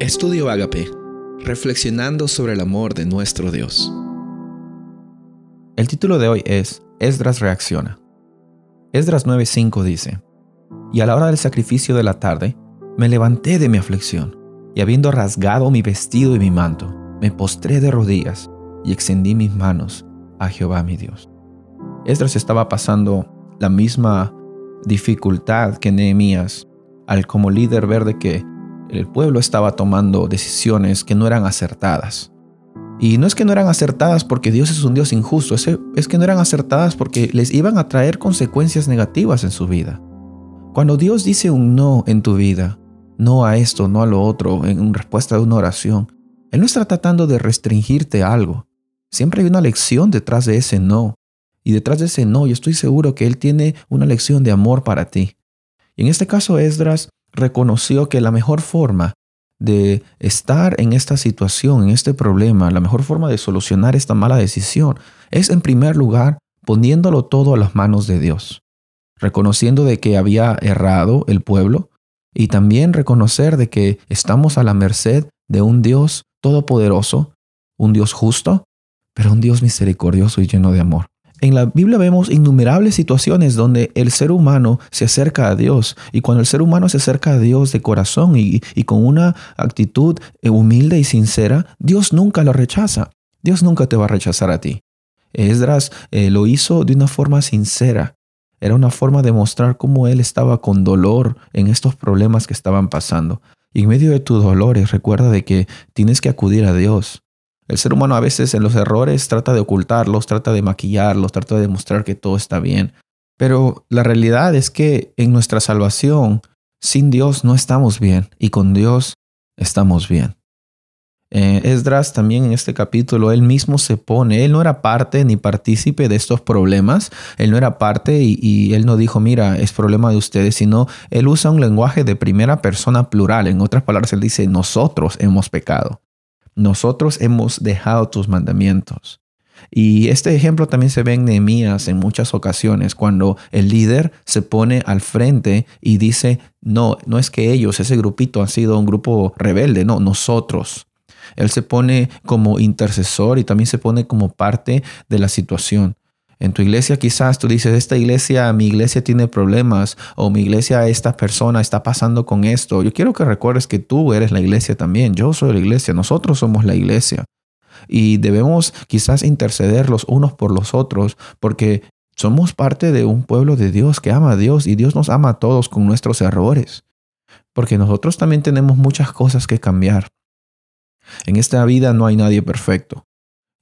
Estudio Agape, reflexionando sobre el amor de nuestro Dios. El título de hoy es Esdras reacciona. Esdras 9:5 dice, Y a la hora del sacrificio de la tarde, me levanté de mi aflicción, y habiendo rasgado mi vestido y mi manto, me postré de rodillas y extendí mis manos a Jehová mi Dios. Esdras estaba pasando la misma dificultad que Nehemías al como líder ver de que el pueblo estaba tomando decisiones que no eran acertadas. Y no es que no eran acertadas porque Dios es un Dios injusto, es que no eran acertadas porque les iban a traer consecuencias negativas en su vida. Cuando Dios dice un no en tu vida, no a esto, no a lo otro, en respuesta a una oración, Él no está tratando de restringirte algo. Siempre hay una lección detrás de ese no. Y detrás de ese no, yo estoy seguro que Él tiene una lección de amor para ti. Y en este caso, Esdras reconoció que la mejor forma de estar en esta situación, en este problema, la mejor forma de solucionar esta mala decisión es en primer lugar poniéndolo todo a las manos de Dios, reconociendo de que había errado el pueblo y también reconocer de que estamos a la merced de un Dios todopoderoso, un Dios justo, pero un Dios misericordioso y lleno de amor. En la Biblia vemos innumerables situaciones donde el ser humano se acerca a Dios y cuando el ser humano se acerca a Dios de corazón y, con una actitud eh, humilde y sincera, Dios nunca lo rechaza. Dios nunca te va a rechazar a ti. Esdras eh, lo hizo de una forma sincera. Era una forma de mostrar cómo él estaba con dolor en estos problemas que estaban pasando. Y en medio de tus dolores, recuerda de que tienes que acudir a Dios. El ser humano a veces en los errores trata de ocultarlos, trata de maquillarlos, trata de demostrar que todo está bien. Pero la realidad es que en nuestra salvación, sin Dios no estamos bien y con Dios estamos bien. Eh, Esdras también en este capítulo, él mismo se pone, él no era parte ni partícipe de estos problemas, él no era parte y, y, él no dijo, mira, es problema de ustedes, sino él usa un lenguaje de primera persona plural. En otras palabras, él dice, nosotros hemos pecado nosotros hemos dejado tus mandamientos. Y este ejemplo también se ve en Nehemías en muchas ocasiones, cuando el líder se pone al frente y dice, no, no es que ellos, ese grupito, han sido un grupo rebelde, no, nosotros. Él se pone como intercesor y también se pone como parte de la situación. En tu iglesia quizás tú dices, esta iglesia, mi iglesia tiene problemas o mi iglesia, esta persona está pasando con esto. Yo quiero que recuerdes que tú eres la iglesia también. Yo soy la iglesia, nosotros somos la iglesia. Y debemos quizás interceder los unos por los otros porque somos parte de un pueblo de Dios que ama a Dios y Dios nos ama a todos con nuestros errores. Porque nosotros también tenemos muchas cosas que cambiar. En esta vida no hay nadie perfecto.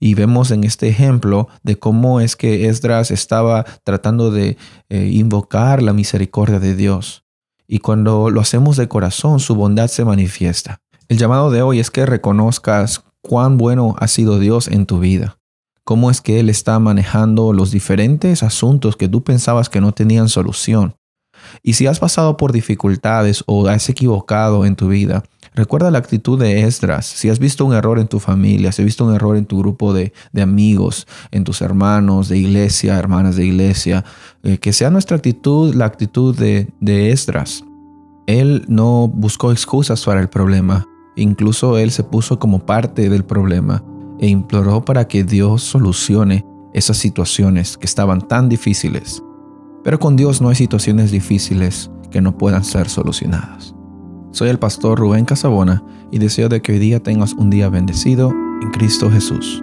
Y vemos en este ejemplo de cómo es que Esdras estaba tratando de eh, invocar la misericordia de Dios. Y cuando lo hacemos de corazón, su bondad se manifiesta. El llamado de hoy es que reconozcas cuán bueno ha sido Dios en tu vida. Cómo es que Él está manejando los diferentes asuntos que tú pensabas que no tenían solución. Y si has pasado por dificultades o has equivocado en tu vida, recuerda la actitud de Esdras. Si has visto un error en tu familia, si has visto un error en tu grupo de, amigos, en tus hermanos de iglesia, hermanas de iglesia, eh, que sea nuestra actitud la actitud de, de Esdras. Él no buscó excusas para el problema, incluso él se puso como parte del problema e imploró para que Dios solucione esas situaciones que estaban tan difíciles pero con Dios no hay situaciones difíciles que no puedan ser solucionadas. Soy el pastor Rubén Casabona y deseo de que hoy día tengas un día bendecido en Cristo Jesús.